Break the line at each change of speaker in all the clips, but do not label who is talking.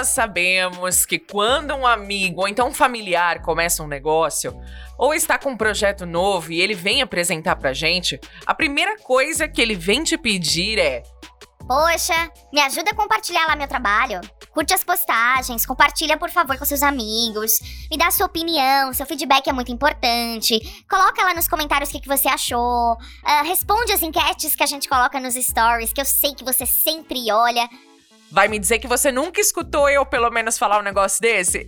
nós sabemos que quando um amigo ou então um familiar começa um negócio, ou está com um projeto novo e ele vem apresentar pra gente, a primeira coisa que ele vem te pedir é:
Poxa, me ajuda a compartilhar lá meu trabalho. Curte as postagens, compartilha por favor com seus amigos, me dá sua opinião, seu feedback é muito importante. Coloca lá nos comentários o que, que você achou. Uh, responde as enquetes que a gente coloca nos stories, que eu sei que você sempre olha.
Vai me dizer que você nunca escutou eu pelo menos falar um negócio desse?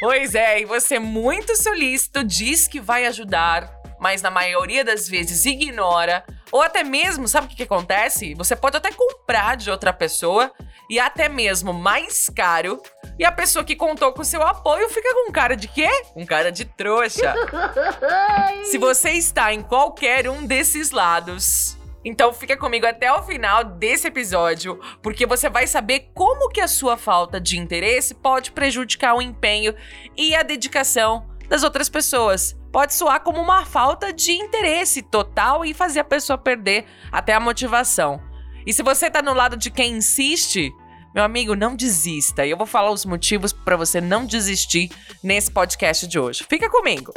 Pois é, e você muito solícito diz que vai ajudar, mas na maioria das vezes ignora ou até mesmo, sabe o que, que acontece? Você pode até comprar de outra pessoa e até mesmo mais caro. E a pessoa que contou com seu apoio fica com cara de quê? Com cara de trouxa. Se você está em qualquer um desses lados, então fica comigo até o final desse episódio, porque você vai saber como que a sua falta de interesse pode prejudicar o empenho e a dedicação das outras pessoas pode soar como uma falta de interesse total e fazer a pessoa perder até a motivação. E se você tá no lado de quem insiste, meu amigo, não desista. E eu vou falar os motivos para você não desistir nesse podcast de hoje. Fica comigo.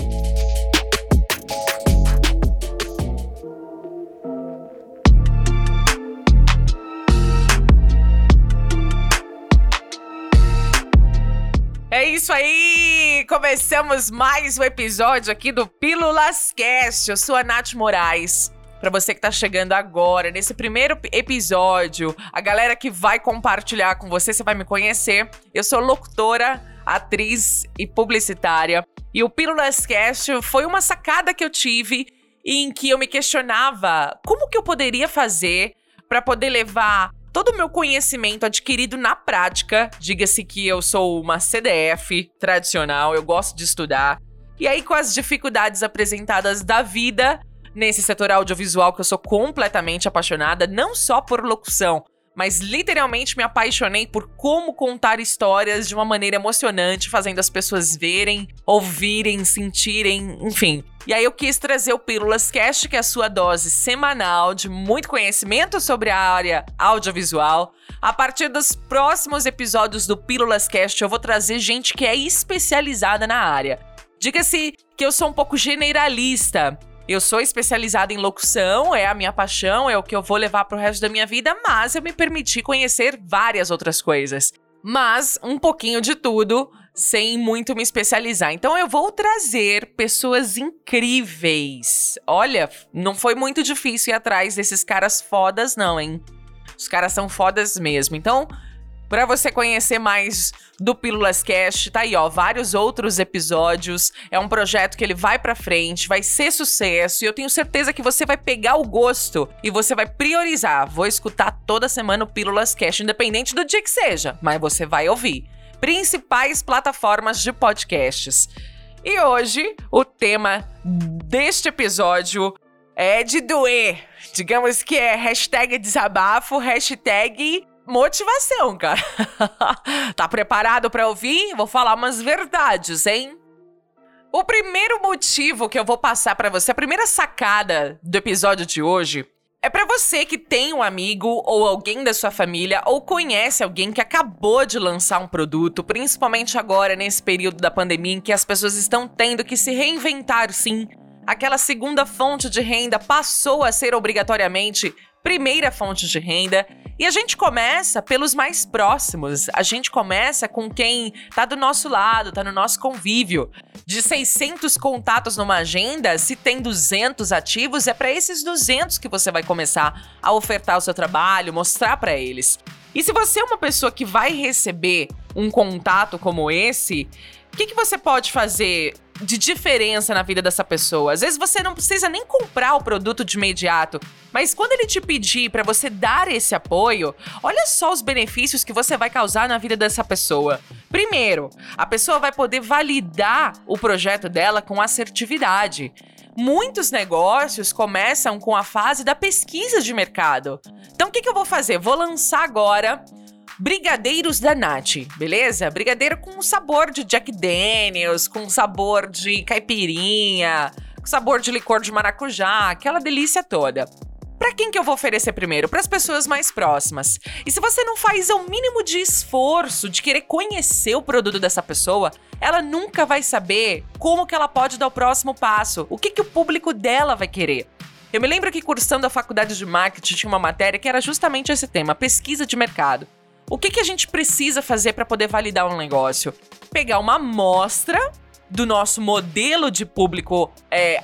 É isso aí! Começamos mais um episódio aqui do Pílulas Cast. Eu sou a Nath Moraes. Para você que tá chegando agora, nesse primeiro episódio, a galera que vai compartilhar com você, você vai me conhecer. Eu sou locutora, atriz e publicitária. E o Pílulas Cast foi uma sacada que eu tive em que eu me questionava como que eu poderia fazer para poder levar todo o meu conhecimento adquirido na prática, diga-se que eu sou uma CDF tradicional, eu gosto de estudar. E aí, com as dificuldades apresentadas da vida nesse setor audiovisual, que eu sou completamente apaixonada, não só por locução, mas literalmente me apaixonei por como contar histórias de uma maneira emocionante, fazendo as pessoas verem, ouvirem, sentirem, enfim. E aí eu quis trazer o Pílulas Cast, que é a sua dose semanal de muito conhecimento sobre a área audiovisual. A partir dos próximos episódios do Pílulas Cast, eu vou trazer gente que é especializada na área. Diga-se que eu sou um pouco generalista. Eu sou especializada em locução, é a minha paixão, é o que eu vou levar pro resto da minha vida, mas eu me permiti conhecer várias outras coisas. Mas um pouquinho de tudo, sem muito me especializar. Então eu vou trazer pessoas incríveis. Olha, não foi muito difícil ir atrás desses caras fodas, não, hein? Os caras são fodas mesmo. Então, para você conhecer mais do Pílulas Cast, tá aí, ó, vários outros episódios. É um projeto que ele vai para frente, vai ser sucesso e eu tenho certeza que você vai pegar o gosto e você vai priorizar. Vou escutar toda semana o Pílulas Cast, independente do dia que seja, mas você vai ouvir. Principais plataformas de podcasts. E hoje, o tema deste episódio é de doer. Digamos que é hashtag desabafo, hashtag motivação, cara. tá preparado para ouvir? Vou falar umas verdades, hein? O primeiro motivo que eu vou passar para você, a primeira sacada do episódio de hoje, é para você que tem um amigo ou alguém da sua família ou conhece alguém que acabou de lançar um produto, principalmente agora nesse período da pandemia em que as pessoas estão tendo que se reinventar, sim. Aquela segunda fonte de renda passou a ser obrigatoriamente primeira fonte de renda. E a gente começa pelos mais próximos. A gente começa com quem tá do nosso lado, tá no nosso convívio. De 600 contatos numa agenda, se tem 200 ativos, é para esses 200 que você vai começar a ofertar o seu trabalho, mostrar para eles. E se você é uma pessoa que vai receber um contato como esse, o que, que você pode fazer de diferença na vida dessa pessoa? Às vezes você não precisa nem comprar o produto de imediato, mas quando ele te pedir para você dar esse apoio, olha só os benefícios que você vai causar na vida dessa pessoa. Primeiro, a pessoa vai poder validar o projeto dela com assertividade. Muitos negócios começam com a fase da pesquisa de mercado. Então, o que, que eu vou fazer? Vou lançar agora brigadeiros da Nath, beleza? Brigadeiro com sabor de Jack Daniels, com sabor de caipirinha, com sabor de licor de maracujá, aquela delícia toda. Para quem que eu vou oferecer primeiro? Para as pessoas mais próximas. E se você não faz o mínimo de esforço de querer conhecer o produto dessa pessoa, ela nunca vai saber como que ela pode dar o próximo passo, o que que o público dela vai querer. Eu me lembro que cursando a faculdade de marketing tinha uma matéria que era justamente esse tema, pesquisa de mercado. O que, que a gente precisa fazer para poder validar um negócio? Pegar uma amostra do nosso modelo de público é,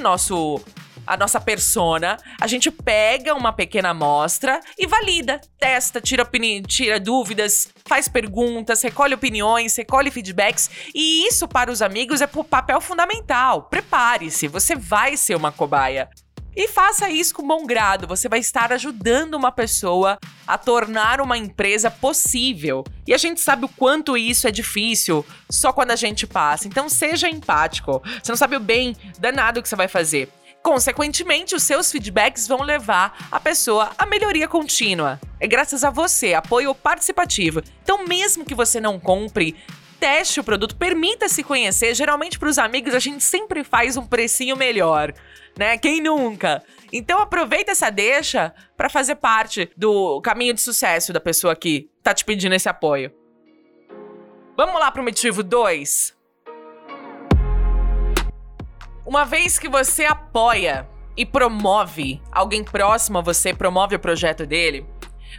nosso a nossa persona, a gente pega uma pequena amostra e valida, testa, tira, opini tira dúvidas, faz perguntas, recolhe opiniões, recolhe feedbacks. E isso para os amigos é papel fundamental. Prepare-se, você vai ser uma cobaia. E faça isso com bom grado. Você vai estar ajudando uma pessoa a tornar uma empresa possível. E a gente sabe o quanto isso é difícil só quando a gente passa. Então seja empático. Você não sabe o bem danado que você vai fazer. Consequentemente, os seus feedbacks vão levar a pessoa à melhoria contínua. É graças a você, apoio participativo. Então, mesmo que você não compre, teste o produto, permita-se conhecer. Geralmente, para os amigos, a gente sempre faz um precinho melhor né? Quem nunca? Então aproveita essa deixa para fazer parte do caminho de sucesso da pessoa que tá te pedindo esse apoio. Vamos lá pro motivo 2. Uma vez que você apoia e promove alguém próximo a você, promove o projeto dele,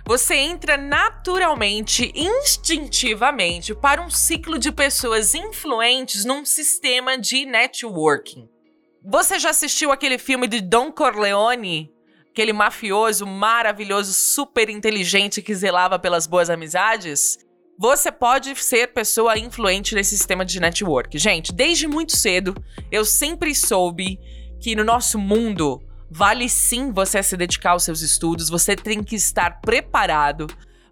você entra naturalmente, instintivamente, para um ciclo de pessoas influentes num sistema de networking. Você já assistiu aquele filme de Don Corleone? Aquele mafioso maravilhoso, super inteligente que zelava pelas boas amizades? Você pode ser pessoa influente nesse sistema de network. Gente, desde muito cedo, eu sempre soube que no nosso mundo vale sim você se dedicar aos seus estudos, você tem que estar preparado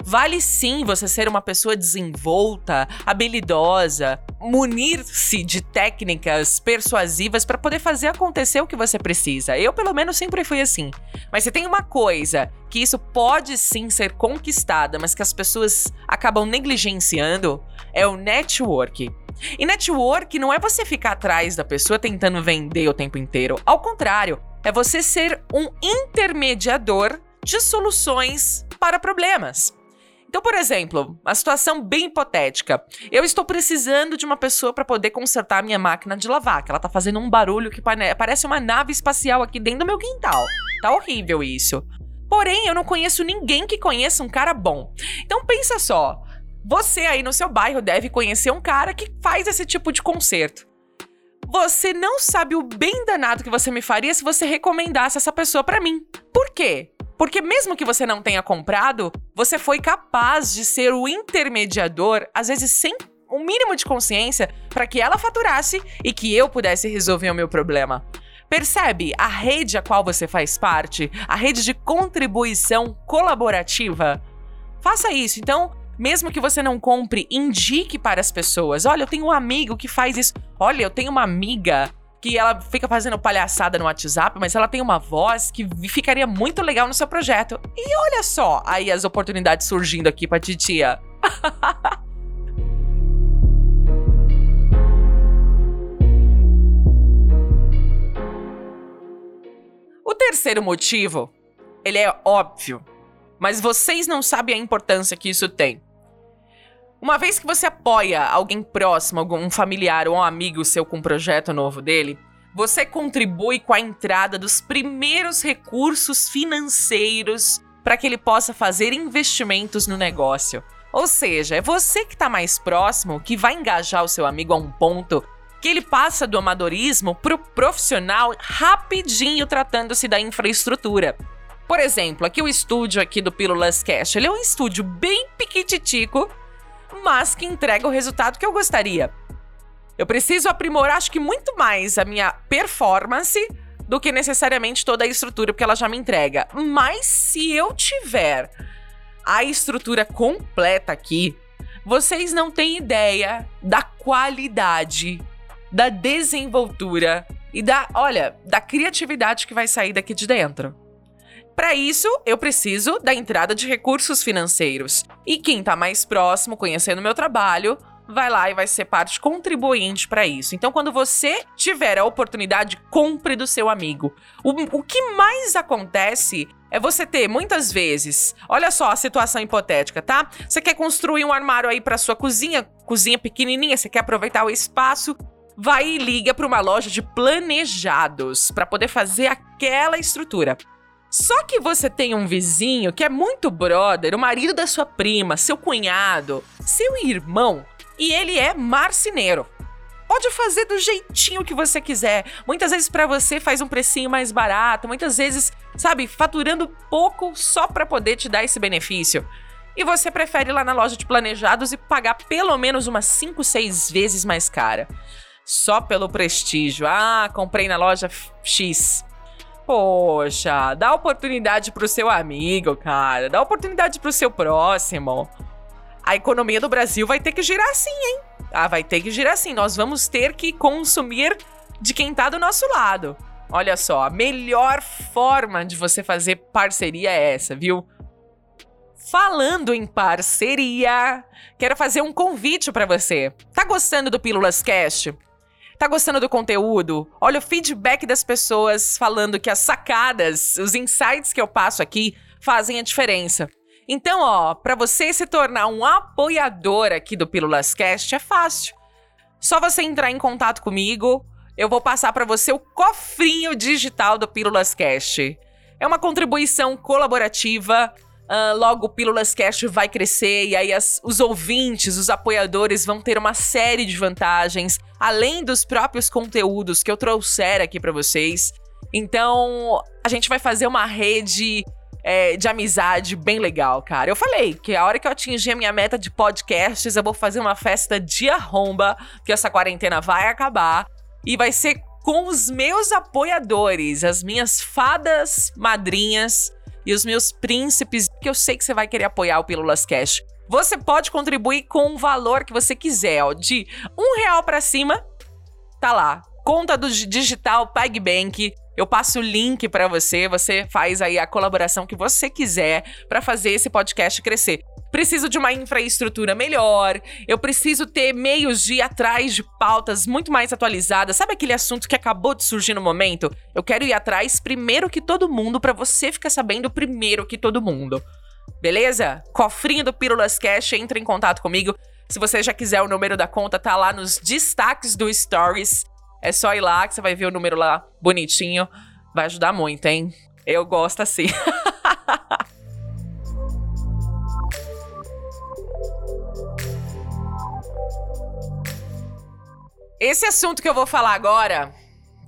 Vale sim você ser uma pessoa desenvolta, habilidosa, munir-se de técnicas persuasivas para poder fazer acontecer o que você precisa. Eu, pelo menos, sempre fui assim. Mas se tem uma coisa que isso pode sim ser conquistada, mas que as pessoas acabam negligenciando, é o network. E network não é você ficar atrás da pessoa tentando vender o tempo inteiro. Ao contrário, é você ser um intermediador de soluções para problemas. Então, por exemplo, uma situação bem hipotética. Eu estou precisando de uma pessoa para poder consertar a minha máquina de lavar, que ela tá fazendo um barulho que parece uma nave espacial aqui dentro do meu quintal. Tá horrível isso. Porém, eu não conheço ninguém que conheça um cara bom. Então pensa só, você aí no seu bairro deve conhecer um cara que faz esse tipo de conserto. Você não sabe o bem danado que você me faria se você recomendasse essa pessoa para mim. Por quê? Porque mesmo que você não tenha comprado, você foi capaz de ser o intermediador, às vezes sem o um mínimo de consciência, para que ela faturasse e que eu pudesse resolver o meu problema. Percebe a rede a qual você faz parte? A rede de contribuição colaborativa? Faça isso. Então, mesmo que você não compre, indique para as pessoas. Olha, eu tenho um amigo que faz isso. Olha, eu tenho uma amiga que ela fica fazendo palhaçada no WhatsApp, mas ela tem uma voz que ficaria muito legal no seu projeto. E olha só aí as oportunidades surgindo aqui pra titia. o terceiro motivo, ele é óbvio, mas vocês não sabem a importância que isso tem. Uma vez que você apoia alguém próximo, algum familiar ou um amigo seu com um projeto novo dele, você contribui com a entrada dos primeiros recursos financeiros para que ele possa fazer investimentos no negócio. Ou seja, é você que está mais próximo que vai engajar o seu amigo a um ponto que ele passa do amadorismo para o profissional rapidinho tratando-se da infraestrutura. Por exemplo, aqui o estúdio aqui do Pílulas Cash, ele é um estúdio bem piquititico mas que entrega o resultado que eu gostaria. Eu preciso aprimorar, acho que muito mais a minha performance do que necessariamente toda a estrutura, porque ela já me entrega. Mas se eu tiver a estrutura completa aqui, vocês não têm ideia da qualidade, da desenvoltura e da, olha, da criatividade que vai sair daqui de dentro. Para isso, eu preciso da entrada de recursos financeiros. E quem está mais próximo, conhecendo meu trabalho, vai lá e vai ser parte contribuinte para isso. Então, quando você tiver a oportunidade, compre do seu amigo. O, o que mais acontece é você ter muitas vezes, olha só a situação hipotética, tá? Você quer construir um armário aí para sua cozinha, cozinha pequenininha, você quer aproveitar o espaço, vai e liga para uma loja de planejados para poder fazer aquela estrutura. Só que você tem um vizinho que é muito brother, o marido da sua prima, seu cunhado, seu irmão, e ele é marceneiro. Pode fazer do jeitinho que você quiser. Muitas vezes para você faz um precinho mais barato, muitas vezes, sabe, faturando pouco só para poder te dar esse benefício. E você prefere ir lá na loja de planejados e pagar pelo menos umas 5, 6 vezes mais cara. Só pelo prestígio. Ah, comprei na loja X. Poxa, dá oportunidade pro seu amigo, cara. Dá oportunidade pro seu próximo. A economia do Brasil vai ter que girar assim, hein? Ah, vai ter que girar assim. Nós vamos ter que consumir de quem tá do nosso lado. Olha só, a melhor forma de você fazer parceria é essa, viu? Falando em parceria, quero fazer um convite para você. Tá gostando do Pílulas Cast? Tá gostando do conteúdo? Olha o feedback das pessoas falando que as sacadas, os insights que eu passo aqui fazem a diferença. Então, ó, para você se tornar um apoiador aqui do Pílulas Cast é fácil. Só você entrar em contato comigo, eu vou passar para você o cofrinho digital do Pílulas Cast. É uma contribuição colaborativa Uh, logo o Pílulas Cast vai crescer e aí as, os ouvintes, os apoiadores vão ter uma série de vantagens, além dos próprios conteúdos que eu trouxer aqui para vocês. Então, a gente vai fazer uma rede é, de amizade bem legal, cara. Eu falei que a hora que eu atingir a minha meta de podcasts, eu vou fazer uma festa de arromba, que essa quarentena vai acabar. E vai ser com os meus apoiadores, as minhas fadas madrinhas e os meus príncipes, que eu sei que você vai querer apoiar o Pílulas Cash. Você pode contribuir com o valor que você quiser, ó, de um real para cima, tá lá. Conta do digital PagBank. Eu passo o link para você, você faz aí a colaboração que você quiser para fazer esse podcast crescer preciso de uma infraestrutura melhor, eu preciso ter meios de ir atrás de pautas muito mais atualizadas. Sabe aquele assunto que acabou de surgir no momento? Eu quero ir atrás primeiro que todo mundo para você ficar sabendo primeiro que todo mundo. Beleza? Cofrinho do Pílulas Cash, entra em contato comigo. Se você já quiser o número da conta, tá lá nos destaques do Stories. É só ir lá que você vai ver o número lá bonitinho. Vai ajudar muito, hein? Eu gosto assim. Esse assunto que eu vou falar agora,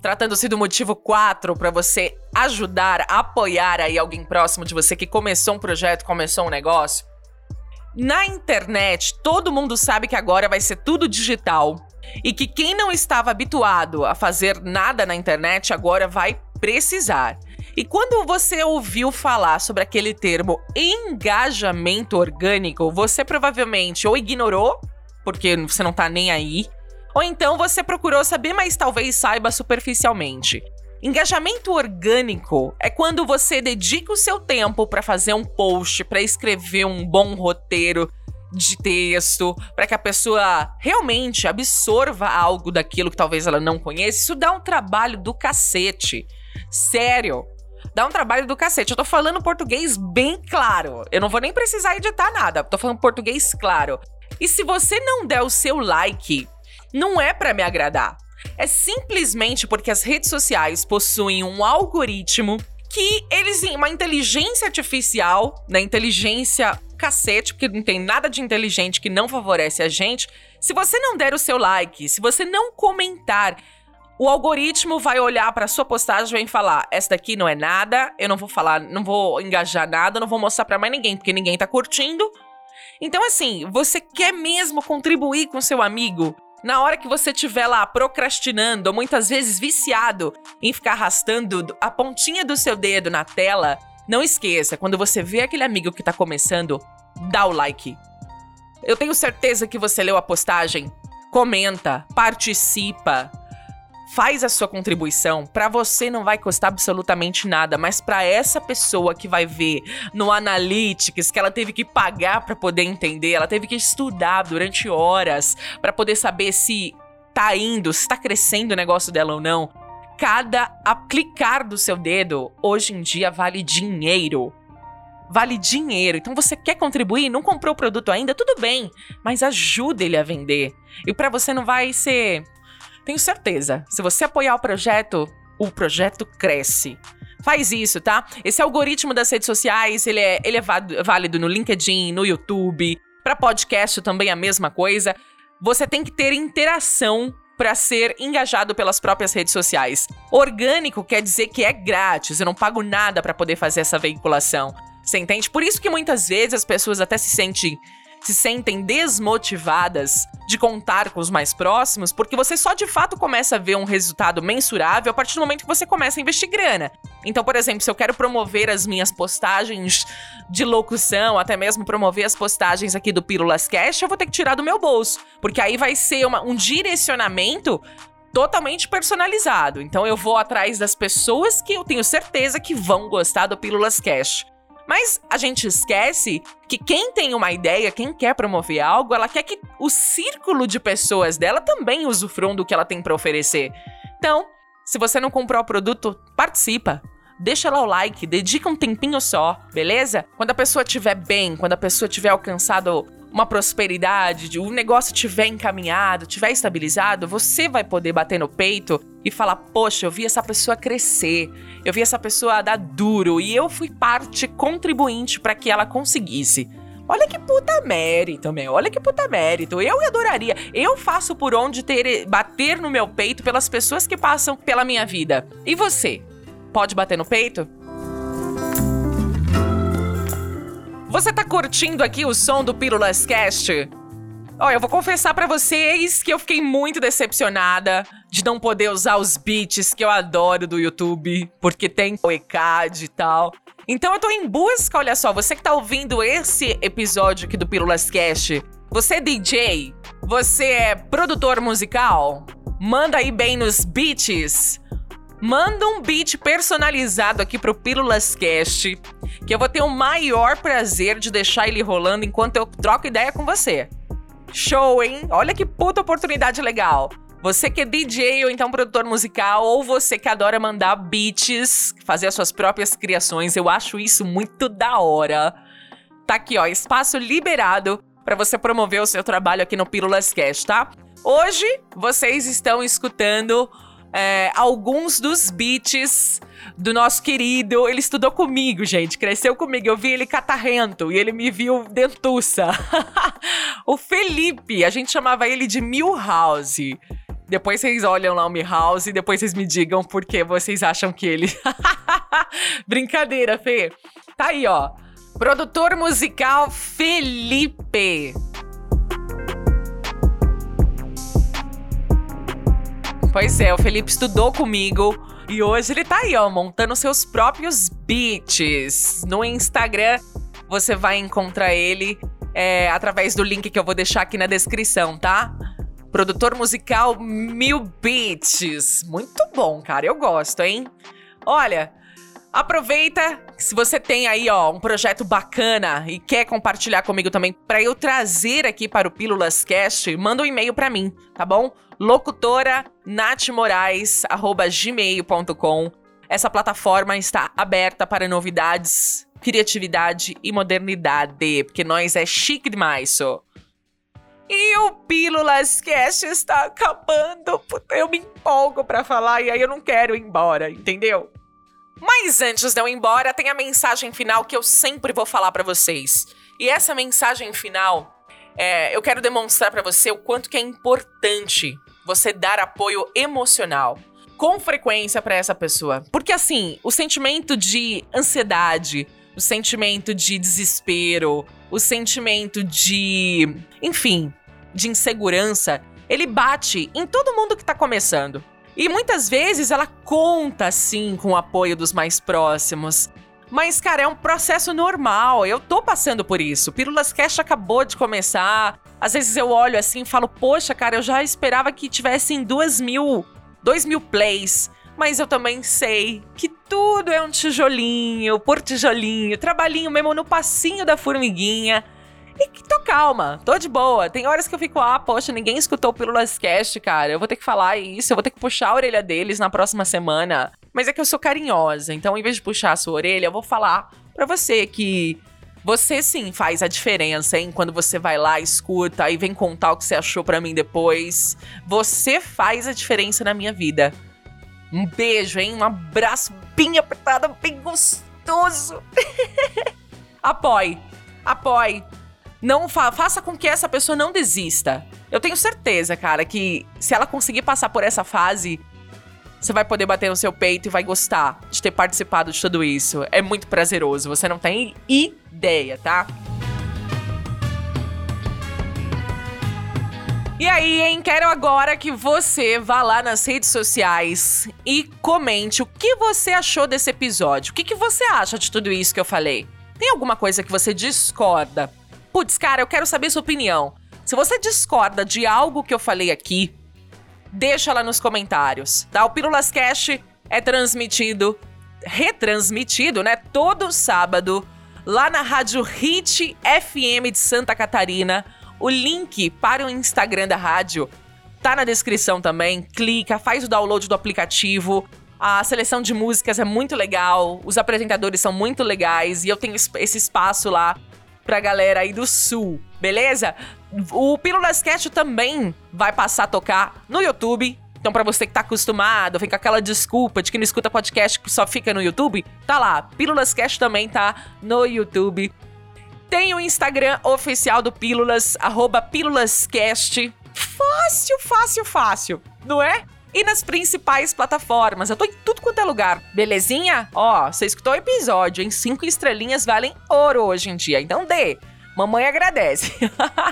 tratando-se do motivo 4 para você ajudar, apoiar aí alguém próximo de você que começou um projeto, começou um negócio. Na internet, todo mundo sabe que agora vai ser tudo digital e que quem não estava habituado a fazer nada na internet agora vai precisar. E quando você ouviu falar sobre aquele termo engajamento orgânico, você provavelmente ou ignorou, porque você não tá nem aí, ou então você procurou saber, mas talvez saiba superficialmente. Engajamento orgânico é quando você dedica o seu tempo para fazer um post, para escrever um bom roteiro de texto, para que a pessoa realmente absorva algo daquilo que talvez ela não conheça. Isso dá um trabalho do cacete. Sério. Dá um trabalho do cacete. Eu tô falando português bem claro. Eu não vou nem precisar editar nada. Tô falando português claro. E se você não der o seu like não é para me agradar. É simplesmente porque as redes sociais possuem um algoritmo que eles uma inteligência artificial, né, inteligência cacete, porque não tem nada de inteligente que não favorece a gente. Se você não der o seu like, se você não comentar, o algoritmo vai olhar para sua postagem e falar: "Essa daqui não é nada, eu não vou falar, não vou engajar nada, não vou mostrar para mais ninguém, porque ninguém tá curtindo". Então assim, você quer mesmo contribuir com seu amigo? Na hora que você estiver lá procrastinando, ou muitas vezes viciado em ficar arrastando a pontinha do seu dedo na tela, não esqueça, quando você vê aquele amigo que tá começando, dá o like. Eu tenho certeza que você leu a postagem. Comenta, participa. Faz a sua contribuição, para você não vai custar absolutamente nada, mas para essa pessoa que vai ver no Analytics que ela teve que pagar para poder entender, ela teve que estudar durante horas para poder saber se tá indo, se tá crescendo o negócio dela ou não. Cada clicar do seu dedo hoje em dia vale dinheiro. Vale dinheiro. Então você quer contribuir, não comprou o produto ainda, tudo bem, mas ajuda ele a vender. E para você não vai ser tenho certeza. Se você apoiar o projeto, o projeto cresce. Faz isso, tá? Esse algoritmo das redes sociais, ele é, ele é válido no LinkedIn, no YouTube. Para podcast também a mesma coisa. Você tem que ter interação para ser engajado pelas próprias redes sociais. Orgânico quer dizer que é grátis, eu não pago nada para poder fazer essa veiculação. Você entende? Por isso que muitas vezes as pessoas até se sentem se sentem desmotivadas de contar com os mais próximos, porque você só de fato começa a ver um resultado mensurável a partir do momento que você começa a investir grana. Então, por exemplo, se eu quero promover as minhas postagens de locução, até mesmo promover as postagens aqui do Pílulas Cash, eu vou ter que tirar do meu bolso, porque aí vai ser uma, um direcionamento totalmente personalizado. Então eu vou atrás das pessoas que eu tenho certeza que vão gostar do Pílulas Cash. Mas a gente esquece que quem tem uma ideia, quem quer promover algo, ela quer que o círculo de pessoas dela também usufruam do que ela tem para oferecer. Então, se você não comprou o produto, participa. Deixa lá o like, dedica um tempinho só, beleza? Quando a pessoa estiver bem, quando a pessoa tiver alcançado uma prosperidade, o negócio tiver encaminhado, tiver estabilizado, você vai poder bater no peito e falar: Poxa, eu vi essa pessoa crescer, eu vi essa pessoa dar duro e eu fui parte contribuinte para que ela conseguisse. Olha que puta mérito, meu. Olha que puta mérito. Eu adoraria. Eu faço por onde ter bater no meu peito pelas pessoas que passam pela minha vida. E você? Pode bater no peito? Você tá curtindo aqui o som do Pílulas Cast? Ó, eu vou confessar para vocês que eu fiquei muito decepcionada de não poder usar os beats que eu adoro do YouTube, porque tem o ECAD e tal. Então eu tô em busca, olha só, você que tá ouvindo esse episódio aqui do Pílulas Cast, você é DJ? Você é produtor musical? Manda aí bem nos beats. Manda um beat personalizado aqui pro Pílulas Cast, que eu vou ter o maior prazer de deixar ele rolando enquanto eu troco ideia com você. Show, hein? Olha que puta oportunidade legal. Você que é DJ ou então produtor musical, ou você que adora mandar beats, fazer as suas próprias criações, eu acho isso muito da hora. Tá aqui, ó, espaço liberado para você promover o seu trabalho aqui no Pílulas Cast, tá? Hoje vocês estão escutando é, alguns dos beats do nosso querido. Ele estudou comigo, gente, cresceu comigo. Eu vi ele catarrento e ele me viu dentuça. o Felipe, a gente chamava ele de Milhouse. Depois vocês olham lá o Milhouse e depois vocês me digam por que vocês acham que ele. Brincadeira, Fê. Tá aí, ó. Produtor musical Felipe. Pois é, o Felipe estudou comigo e hoje ele tá aí, ó, montando seus próprios beats. No Instagram você vai encontrar ele é, através do link que eu vou deixar aqui na descrição, tá? Produtor musical Mil Beats. Muito bom, cara, eu gosto, hein? Olha, Aproveita, se você tem aí, ó, um projeto bacana e quer compartilhar comigo também para eu trazer aqui para o Pílulas Cast, manda um e-mail para mim, tá bom? Locutora natmorais@gmail.com. Essa plataforma está aberta para novidades, criatividade e modernidade, porque nós é chique demais, só. E o Pílulas Cast está acabando. Eu me empolgo para falar e aí eu não quero ir embora, entendeu? Mas antes de eu ir embora, tem a mensagem final que eu sempre vou falar para vocês. E essa mensagem final, é, eu quero demonstrar para você o quanto que é importante você dar apoio emocional com frequência para essa pessoa. Porque assim, o sentimento de ansiedade, o sentimento de desespero, o sentimento de, enfim, de insegurança, ele bate em todo mundo que tá começando. E muitas vezes ela conta, sim, com o apoio dos mais próximos. Mas, cara, é um processo normal. Eu tô passando por isso. Pílulas Cash acabou de começar. Às vezes eu olho assim e falo, poxa, cara, eu já esperava que tivessem duas mil 2 mil plays. Mas eu também sei que tudo é um tijolinho por tijolinho, trabalhinho mesmo no passinho da formiguinha. E que tô calma, tô de boa. Tem horas que eu fico, ah, poxa, ninguém escutou o Pílulas Cast, cara. Eu vou ter que falar isso, eu vou ter que puxar a orelha deles na próxima semana. Mas é que eu sou carinhosa, então em vez de puxar a sua orelha, eu vou falar para você que você sim faz a diferença, hein? Quando você vai lá, escuta e vem contar o que você achou para mim depois. Você faz a diferença na minha vida. Um beijo, hein? Um abraço bem apertado, bem gostoso. apoie. Apoie. Não fa faça com que essa pessoa não desista. Eu tenho certeza, cara, que se ela conseguir passar por essa fase, você vai poder bater no seu peito e vai gostar de ter participado de tudo isso. É muito prazeroso, você não tem ideia, tá? E aí, hein? Quero agora que você vá lá nas redes sociais e comente o que você achou desse episódio. O que, que você acha de tudo isso que eu falei? Tem alguma coisa que você discorda? Putz, cara, eu quero saber sua opinião. Se você discorda de algo que eu falei aqui, deixa lá nos comentários, tá? O Pílulas Cash é transmitido, retransmitido, né? Todo sábado, lá na Rádio Hit FM de Santa Catarina. O link para o Instagram da rádio tá na descrição também. Clica, faz o download do aplicativo. A seleção de músicas é muito legal, os apresentadores são muito legais e eu tenho esse espaço lá pra galera aí do sul, beleza? O Pílulas Cast também vai passar a tocar no YouTube. Então, para você que tá acostumado, vem com aquela desculpa de que não escuta podcast que só fica no YouTube, tá lá. Pílulas Cast também tá no YouTube. Tem o Instagram oficial do Pílulas, arroba PílulasCast. Fácil, fácil, fácil, não é? E nas principais plataformas. Eu tô em tudo quanto é lugar. Belezinha? Ó, você escutou o episódio, em Cinco estrelinhas valem ouro hoje em dia. Então dê. Mamãe agradece.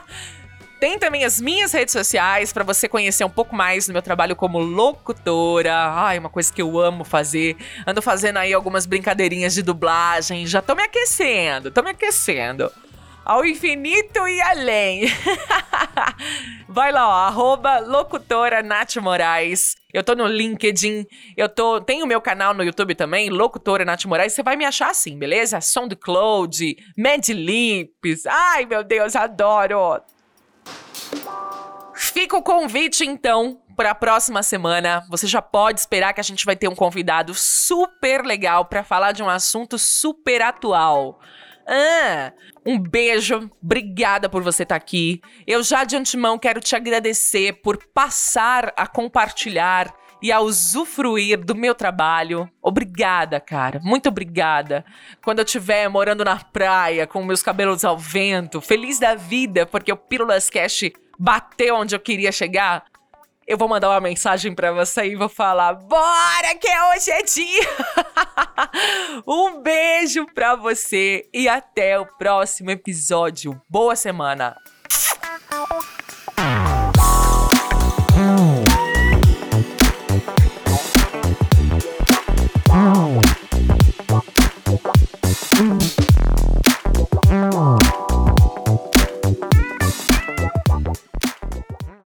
Tem também as minhas redes sociais para você conhecer um pouco mais do meu trabalho como locutora. Ai, uma coisa que eu amo fazer. Ando fazendo aí algumas brincadeirinhas de dublagem. Já tô me aquecendo, tô me aquecendo. Ao infinito e além. Vai lá, ó, arroba locutora Nath Moraes. Eu tô no LinkedIn, eu tô. Tenho o meu canal no YouTube também, Locutora Nath Moraes. Você vai me achar assim, beleza? SoundCloud, Madlips. Ai, meu Deus, adoro! Fica o convite, então, para a próxima semana. Você já pode esperar que a gente vai ter um convidado super legal para falar de um assunto super atual. Ah, um beijo, obrigada por você estar tá aqui. Eu já de antemão quero te agradecer por passar a compartilhar e a usufruir do meu trabalho. Obrigada, cara. Muito obrigada. Quando eu estiver morando na praia com meus cabelos ao vento, feliz da vida porque o Pílulas Cash bateu onde eu queria chegar, eu vou mandar uma mensagem para você e vou falar: "Bora que hoje é dia". um beijo para você e até o próximo episódio. Boa semana.